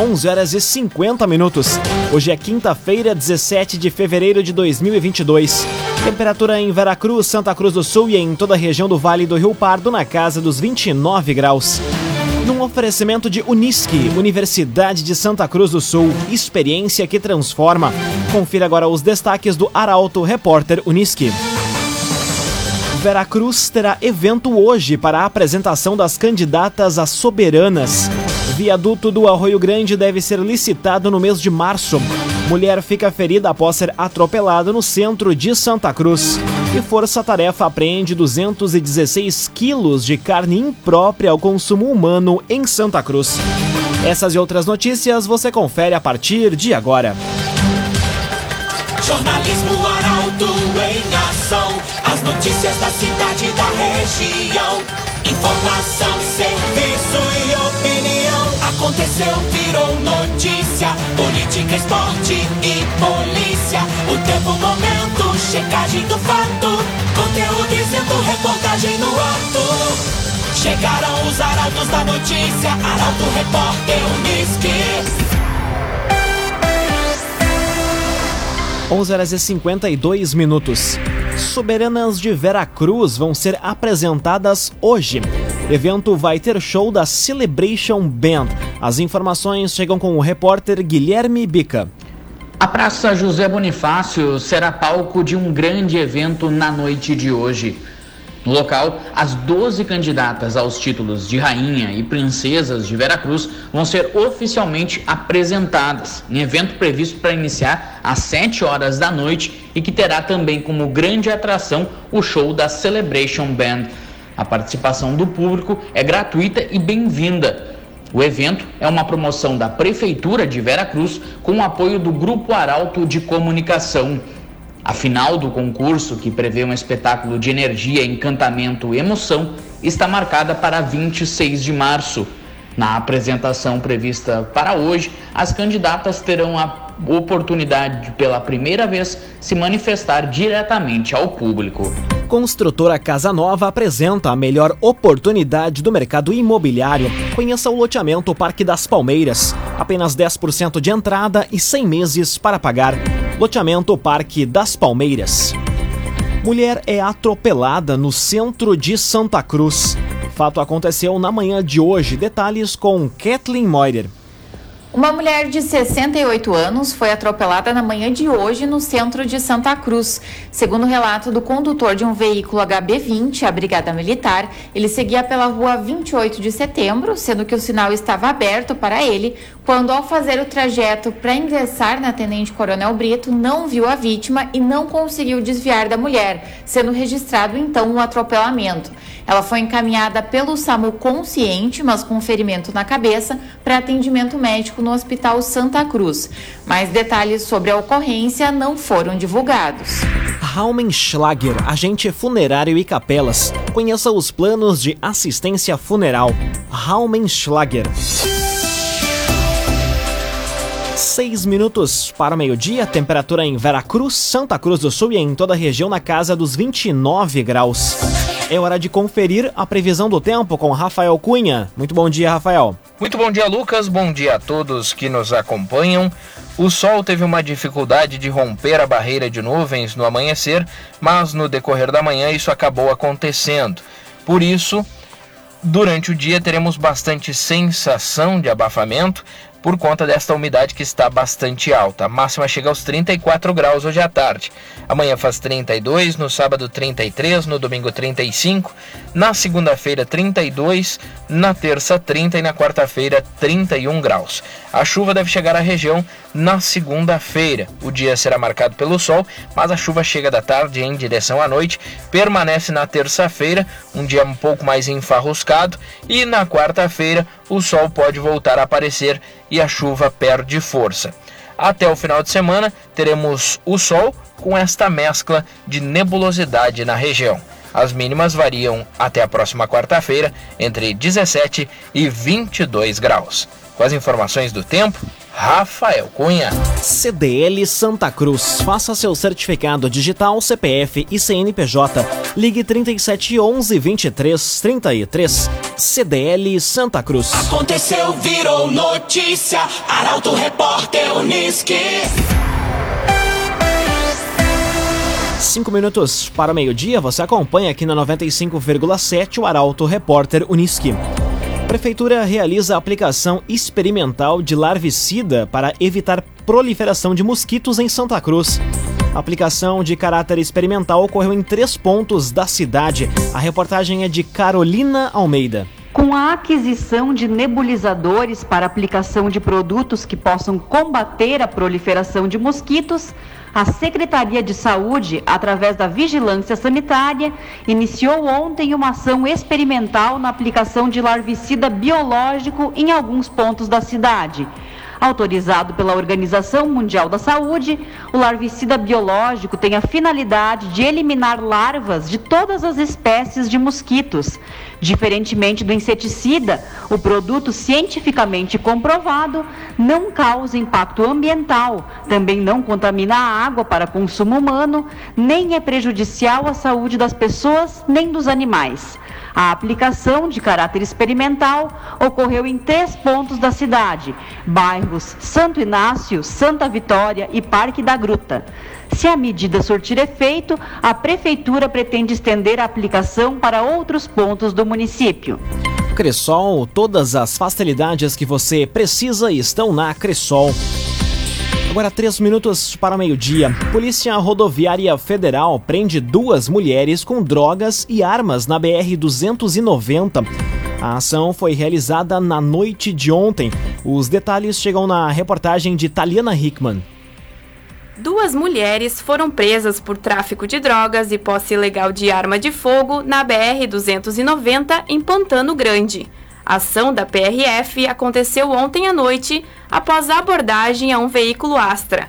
11 horas e 50 minutos. Hoje é quinta-feira, 17 de fevereiro de 2022. Temperatura em Veracruz, Santa Cruz do Sul e em toda a região do Vale do Rio Pardo na casa dos 29 graus. Num oferecimento de Unisque, Universidade de Santa Cruz do Sul, experiência que transforma. Confira agora os destaques do Arauto Repórter Unisque. Veracruz terá evento hoje para a apresentação das candidatas a soberanas. Viaduto do Arroio Grande deve ser licitado no mês de março. Mulher fica ferida após ser atropelada no centro de Santa Cruz. E Força Tarefa apreende 216 quilos de carne imprópria ao consumo humano em Santa Cruz. Essas e outras notícias você confere a partir de agora. Jornalismo Arauto em ação. As notícias da cidade da região. Informação, serviço e opinião. Aconteceu, virou notícia. Política, esporte e polícia. O tempo, momento, checagem do fato. Conteúdo dizendo, reportagem no ato. Chegaram os arautos da notícia. Arauto, repórter, Unisque. 11 horas e 52 minutos. Soberanas de Veracruz vão ser apresentadas hoje. O evento vai ter show da Celebration Band. As informações chegam com o repórter Guilherme Bica. A Praça José Bonifácio será palco de um grande evento na noite de hoje. No local, as 12 candidatas aos títulos de rainha e princesas de Veracruz vão ser oficialmente apresentadas, em evento previsto para iniciar às 7 horas da noite e que terá também como grande atração o show da Celebration Band. A participação do público é gratuita e bem-vinda. O evento é uma promoção da Prefeitura de Veracruz com o apoio do Grupo Arauto de Comunicação. A final do concurso, que prevê um espetáculo de energia, encantamento e emoção, está marcada para 26 de março. Na apresentação prevista para hoje, as candidatas terão a oportunidade de, pela primeira vez, se manifestar diretamente ao público. Construtora Casa Nova apresenta a melhor oportunidade do mercado imobiliário. Conheça o loteamento Parque das Palmeiras. Apenas 10% de entrada e 100 meses para pagar. Loteamento Parque das Palmeiras. Mulher é atropelada no centro de Santa Cruz. Fato aconteceu na manhã de hoje. Detalhes com Kathleen Moider. Uma mulher de 68 anos foi atropelada na manhã de hoje no centro de Santa Cruz. Segundo o relato do condutor de um veículo HB20, a Brigada Militar, ele seguia pela rua 28 de setembro, sendo que o sinal estava aberto para ele, quando, ao fazer o trajeto para ingressar na Tenente Coronel Brito, não viu a vítima e não conseguiu desviar da mulher, sendo registrado então o um atropelamento. Ela foi encaminhada pelo SAMU consciente, mas com ferimento na cabeça, para atendimento médico no Hospital Santa Cruz. Mais detalhes sobre a ocorrência não foram divulgados. Raumenschlager, agente funerário e capelas. Conheça os planos de assistência funeral. Raumenschlager. Seis minutos para o meio-dia, temperatura em Veracruz, Santa Cruz do Sul e em toda a região na casa dos 29 graus. É hora de conferir a previsão do tempo com Rafael Cunha. Muito bom dia, Rafael. Muito bom dia, Lucas. Bom dia a todos que nos acompanham. O sol teve uma dificuldade de romper a barreira de nuvens no amanhecer, mas no decorrer da manhã isso acabou acontecendo. Por isso, durante o dia teremos bastante sensação de abafamento, por conta desta umidade que está bastante alta. A máxima chega aos 34 graus hoje à tarde. Amanhã faz 32, no sábado 33, no domingo 35, na segunda-feira 32, na terça 30 e na quarta-feira 31 graus. A chuva deve chegar à região na segunda-feira. O dia será marcado pelo sol, mas a chuva chega da tarde em direção à noite, permanece na terça-feira, um dia um pouco mais enfarruscado, e na quarta-feira o sol pode voltar a aparecer e a chuva perde força. Até o final de semana teremos o sol com esta mescla de nebulosidade na região. As mínimas variam até a próxima quarta-feira entre 17 e 22 graus. Com as informações do tempo, Rafael Cunha. CDL Santa Cruz. Faça seu certificado digital CPF e CNPJ. Ligue 3711 2333. CDL Santa Cruz. Aconteceu, virou notícia. Arauto Repórter Uniski. Cinco minutos para o meio-dia, você acompanha aqui na 95,7 o Arauto Repórter Uniski. Prefeitura realiza a aplicação experimental de larvicida para evitar proliferação de mosquitos em Santa Cruz. A aplicação de caráter experimental ocorreu em três pontos da cidade. A reportagem é de Carolina Almeida. Com a aquisição de nebulizadores para aplicação de produtos que possam combater a proliferação de mosquitos, a Secretaria de Saúde, através da Vigilância Sanitária, iniciou ontem uma ação experimental na aplicação de larvicida biológico em alguns pontos da cidade. Autorizado pela Organização Mundial da Saúde, o larvicida biológico tem a finalidade de eliminar larvas de todas as espécies de mosquitos. Diferentemente do inseticida, o produto cientificamente comprovado não causa impacto ambiental, também não contamina a água para consumo humano, nem é prejudicial à saúde das pessoas nem dos animais. A aplicação de caráter experimental ocorreu em três pontos da cidade: Santo Inácio, Santa Vitória e Parque da Gruta. Se a medida surtir efeito, a Prefeitura pretende estender a aplicação para outros pontos do município. Cressol, todas as facilidades que você precisa estão na Cressol. Agora, três minutos para meio-dia. Polícia Rodoviária Federal prende duas mulheres com drogas e armas na BR-290. A ação foi realizada na noite de ontem. Os detalhes chegam na reportagem de Taliana Hickman. Duas mulheres foram presas por tráfico de drogas e posse ilegal de arma de fogo na BR-290 em Pantano Grande. A ação da PRF aconteceu ontem à noite após a abordagem a um veículo Astra.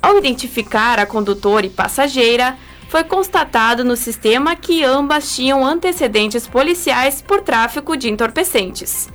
Ao identificar a condutora e passageira, foi constatado no sistema que ambas tinham antecedentes policiais por tráfico de entorpecentes.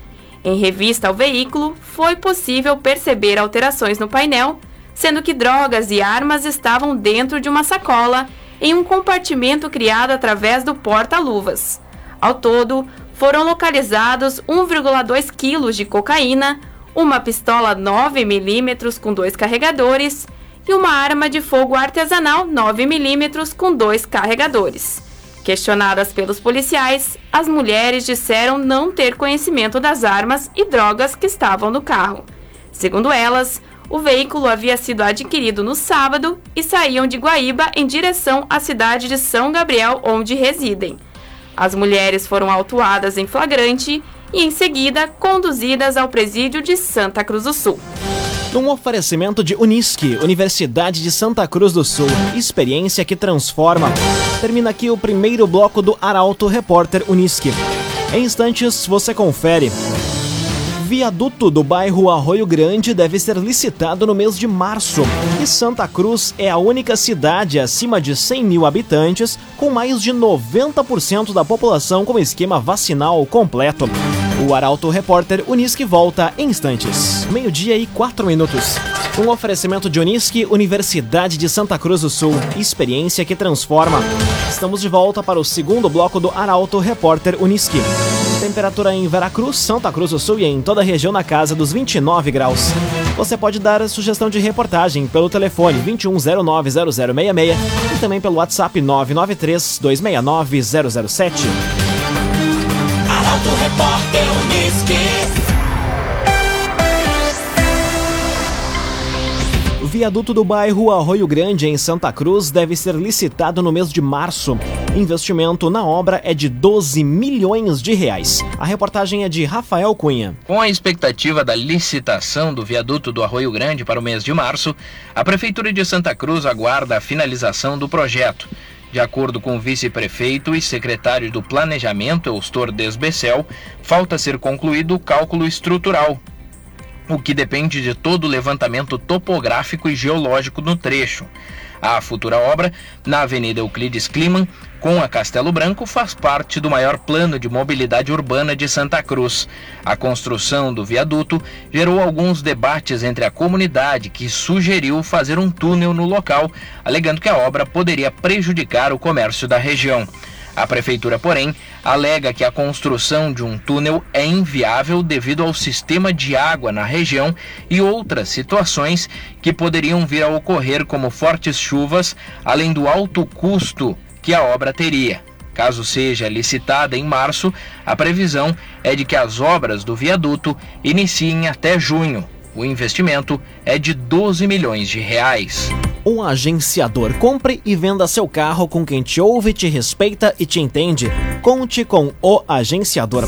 Em revista ao veículo, foi possível perceber alterações no painel, sendo que drogas e armas estavam dentro de uma sacola em um compartimento criado através do porta-luvas. Ao todo, foram localizados 1,2 quilos de cocaína, uma pistola 9mm com dois carregadores e uma arma de fogo artesanal 9mm com dois carregadores. Questionadas pelos policiais, as mulheres disseram não ter conhecimento das armas e drogas que estavam no carro. Segundo elas, o veículo havia sido adquirido no sábado e saíam de Guaíba em direção à cidade de São Gabriel, onde residem. As mulheres foram autuadas em flagrante e, em seguida, conduzidas ao presídio de Santa Cruz do Sul. Num oferecimento de Unisque, Universidade de Santa Cruz do Sul, experiência que transforma. Termina aqui o primeiro bloco do Arauto Repórter Unisque. Em instantes, você confere. Viaduto do bairro Arroio Grande deve ser licitado no mês de março. E Santa Cruz é a única cidade acima de 100 mil habitantes com mais de 90% da população com esquema vacinal completo. O Arauto Repórter Unisque volta em instantes. Meio-dia e quatro minutos. Um oferecimento de Unisque, Universidade de Santa Cruz do Sul. Experiência que transforma. Estamos de volta para o segundo bloco do Arauto Repórter Unisque. Temperatura em Veracruz, Santa Cruz do Sul e em toda a região na casa dos 29 graus. Você pode dar sugestão de reportagem pelo telefone 21090066 e também pelo WhatsApp 993 269 007. Arauto Repórter Unisque. Viaduto do bairro Arroio Grande, em Santa Cruz, deve ser licitado no mês de março. Investimento na obra é de 12 milhões de reais. A reportagem é de Rafael Cunha. Com a expectativa da licitação do viaduto do Arroio Grande para o mês de março, a Prefeitura de Santa Cruz aguarda a finalização do projeto. De acordo com o vice-prefeito e secretário do Planejamento, Eustor Desbecel, falta ser concluído o cálculo estrutural, o que depende de todo o levantamento topográfico e geológico no trecho. A futura obra, na Avenida Euclides Kliman, com a Castelo Branco faz parte do maior plano de mobilidade urbana de Santa Cruz. A construção do viaduto gerou alguns debates entre a comunidade, que sugeriu fazer um túnel no local, alegando que a obra poderia prejudicar o comércio da região. A prefeitura, porém, alega que a construção de um túnel é inviável devido ao sistema de água na região e outras situações que poderiam vir a ocorrer, como fortes chuvas, além do alto custo que a obra teria. Caso seja licitada em março, a previsão é de que as obras do viaduto iniciem até junho. O investimento é de 12 milhões de reais. Um agenciador. Compre e venda seu carro com quem te ouve, te respeita e te entende. Conte com o agenciador.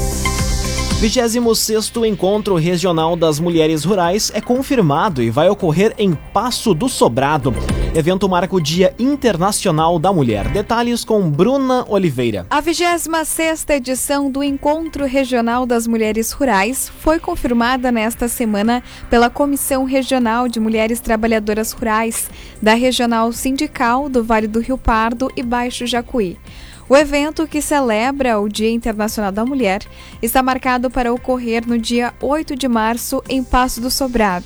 26º Encontro Regional das Mulheres Rurais é confirmado e vai ocorrer em Passo do Sobrado. Evento marca o Dia Internacional da Mulher. Detalhes com Bruna Oliveira. A 26ª edição do Encontro Regional das Mulheres Rurais foi confirmada nesta semana pela Comissão Regional de Mulheres Trabalhadoras Rurais da Regional Sindical do Vale do Rio Pardo e Baixo Jacuí. O evento, que celebra o Dia Internacional da Mulher, está marcado para ocorrer no dia 8 de março em Passo do Sobrado.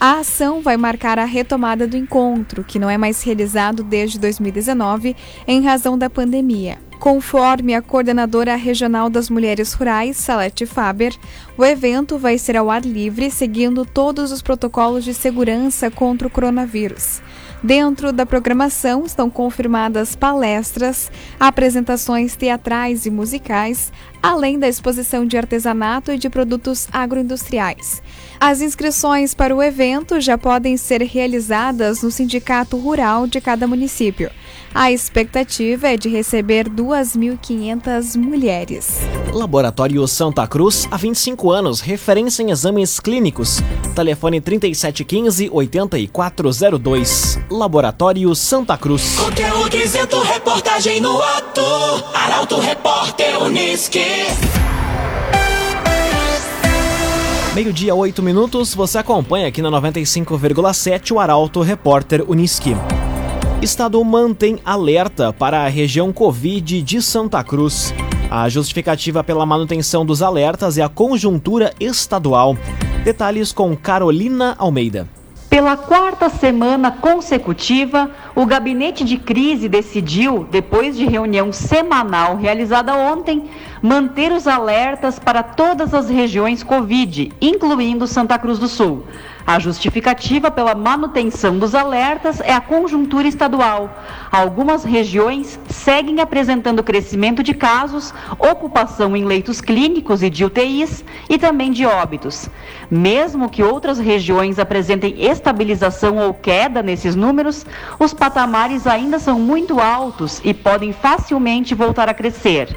A ação vai marcar a retomada do encontro, que não é mais realizado desde 2019 em razão da pandemia. Conforme a coordenadora regional das mulheres rurais, Salete Faber, o evento vai ser ao ar livre, seguindo todos os protocolos de segurança contra o coronavírus. Dentro da programação estão confirmadas palestras, apresentações teatrais e musicais, além da exposição de artesanato e de produtos agroindustriais. As inscrições para o evento já podem ser realizadas no Sindicato Rural de cada município. A expectativa é de receber 2.500 mulheres. Laboratório Santa Cruz, há 25 anos, referência em exames clínicos. Telefone 3715-8402. Laboratório Santa Cruz. Conteúdo isento, reportagem no ato. Arauto Repórter Unisque. Meio-dia, 8 minutos, você acompanha aqui na 95,7 o Arauto Repórter Uniski. Estado mantém alerta para a região Covid de Santa Cruz. A justificativa pela manutenção dos alertas é a conjuntura estadual. Detalhes com Carolina Almeida. Pela quarta semana consecutiva, o gabinete de crise decidiu, depois de reunião semanal realizada ontem, manter os alertas para todas as regiões Covid, incluindo Santa Cruz do Sul. A justificativa pela manutenção dos alertas é a conjuntura estadual. Algumas regiões seguem apresentando crescimento de casos, ocupação em leitos clínicos e de UTIs e também de óbitos. Mesmo que outras regiões apresentem estabilização ou queda nesses números, os patamares ainda são muito altos e podem facilmente voltar a crescer.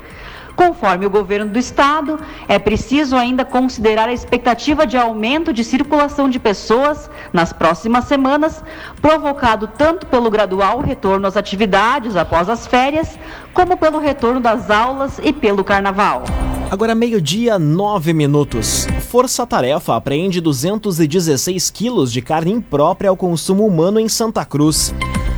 Conforme o governo do estado, é preciso ainda considerar a expectativa de aumento de circulação de pessoas nas próximas semanas, provocado tanto pelo gradual retorno às atividades após as férias, como pelo retorno das aulas e pelo carnaval. Agora meio-dia, nove minutos. Força Tarefa apreende 216 quilos de carne imprópria ao consumo humano em Santa Cruz.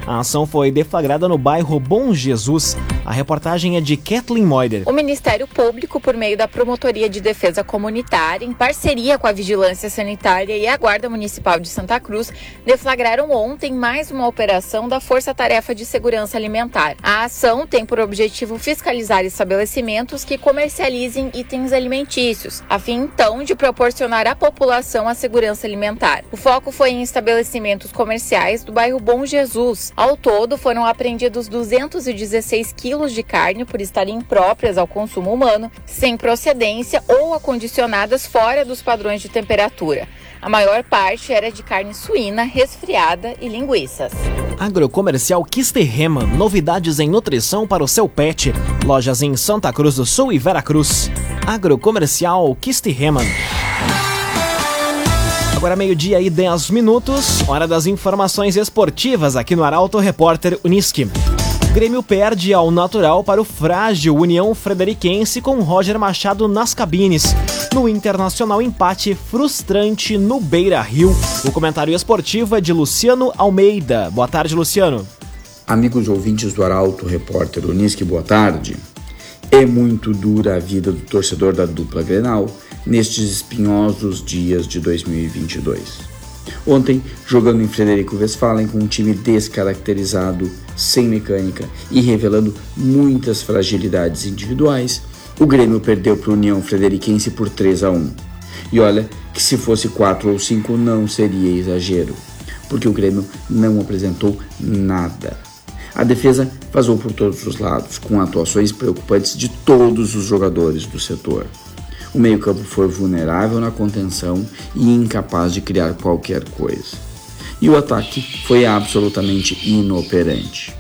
A ação foi deflagrada no bairro Bom Jesus. A reportagem é de Kathleen Moider. O Ministério Público, por meio da Promotoria de Defesa Comunitária, em parceria com a Vigilância Sanitária e a Guarda Municipal de Santa Cruz, deflagraram ontem mais uma operação da Força Tarefa de Segurança Alimentar. A ação tem por objetivo fiscalizar estabelecimentos que comercializem itens alimentícios, a fim então de proporcionar à população a segurança alimentar. O foco foi em estabelecimentos comerciais do bairro Bom Jesus. Ao todo, foram apreendidos 216 quilos de carne por estarem impróprias ao consumo humano, sem procedência ou acondicionadas fora dos padrões de temperatura. A maior parte era de carne suína, resfriada e linguiças. Agrocomercial Kisterreman, novidades em nutrição para o seu pet. Lojas em Santa Cruz do Sul e Veracruz. Agrocomercial Kisterreman. Agora meio-dia e 10 minutos, hora das informações esportivas aqui no Arauto Repórter Uniski. Grêmio perde ao natural para o frágil União Frederiquense com Roger Machado nas cabines. No Internacional empate frustrante no Beira Rio. O comentário esportivo é de Luciano Almeida. Boa tarde, Luciano. Amigos ouvintes do Arauto, repórter Unisque, boa tarde. É muito dura a vida do torcedor da dupla Grenal nestes espinhosos dias de 2022. Ontem, jogando em Frederico Westphalen com um time descaracterizado, sem mecânica e revelando muitas fragilidades individuais, o Grêmio perdeu para o União Frederiquense por 3 a 1. E olha que se fosse 4 ou 5 não seria exagero, porque o Grêmio não apresentou nada. A defesa vazou por todos os lados, com atuações preocupantes de todos os jogadores do setor. O meio-campo foi vulnerável na contenção e incapaz de criar qualquer coisa. E o ataque foi absolutamente inoperante.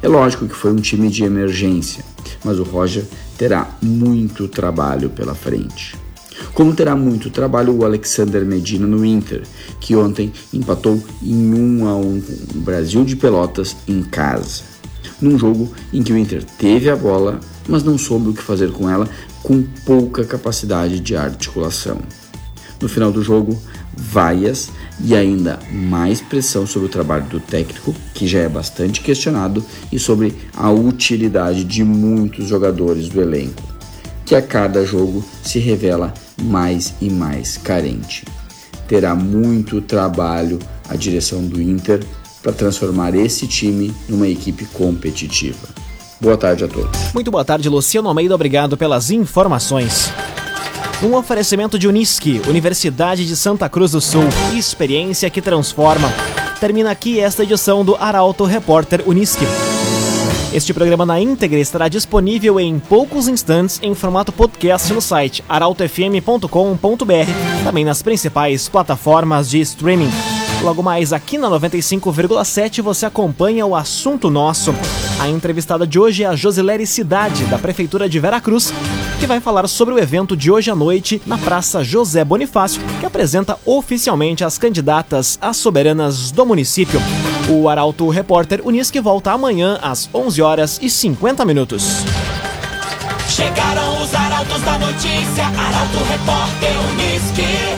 É lógico que foi um time de emergência, mas o Roger terá muito trabalho pela frente. Como terá muito trabalho o Alexander Medina no Inter, que ontem empatou em 1 a 1 com o Brasil de Pelotas em casa. Num jogo em que o Inter teve a bola, mas não soube o que fazer com ela, com pouca capacidade de articulação. No final do jogo, vaias e ainda mais pressão sobre o trabalho do técnico, que já é bastante questionado, e sobre a utilidade de muitos jogadores do elenco, que a cada jogo se revela mais e mais carente. Terá muito trabalho a direção do Inter para transformar esse time numa equipe competitiva. Boa tarde a todos. Muito boa tarde, Luciano Almeida. Obrigado pelas informações. Um oferecimento de Unisque, Universidade de Santa Cruz do Sul. Experiência que transforma. Termina aqui esta edição do Arauto Repórter Unisque. Este programa na íntegra estará disponível em poucos instantes em formato podcast no site arautofm.com.br, também nas principais plataformas de streaming. Logo mais aqui na 95,7 você acompanha o assunto nosso. A entrevistada de hoje é a Josilere Cidade, da Prefeitura de Veracruz, que vai falar sobre o evento de hoje à noite na Praça José Bonifácio, que apresenta oficialmente as candidatas às soberanas do município. O Arauto Repórter Unisque volta amanhã às 11 horas e 50 minutos. Chegaram os arautos da notícia, Arauto Repórter Unisque.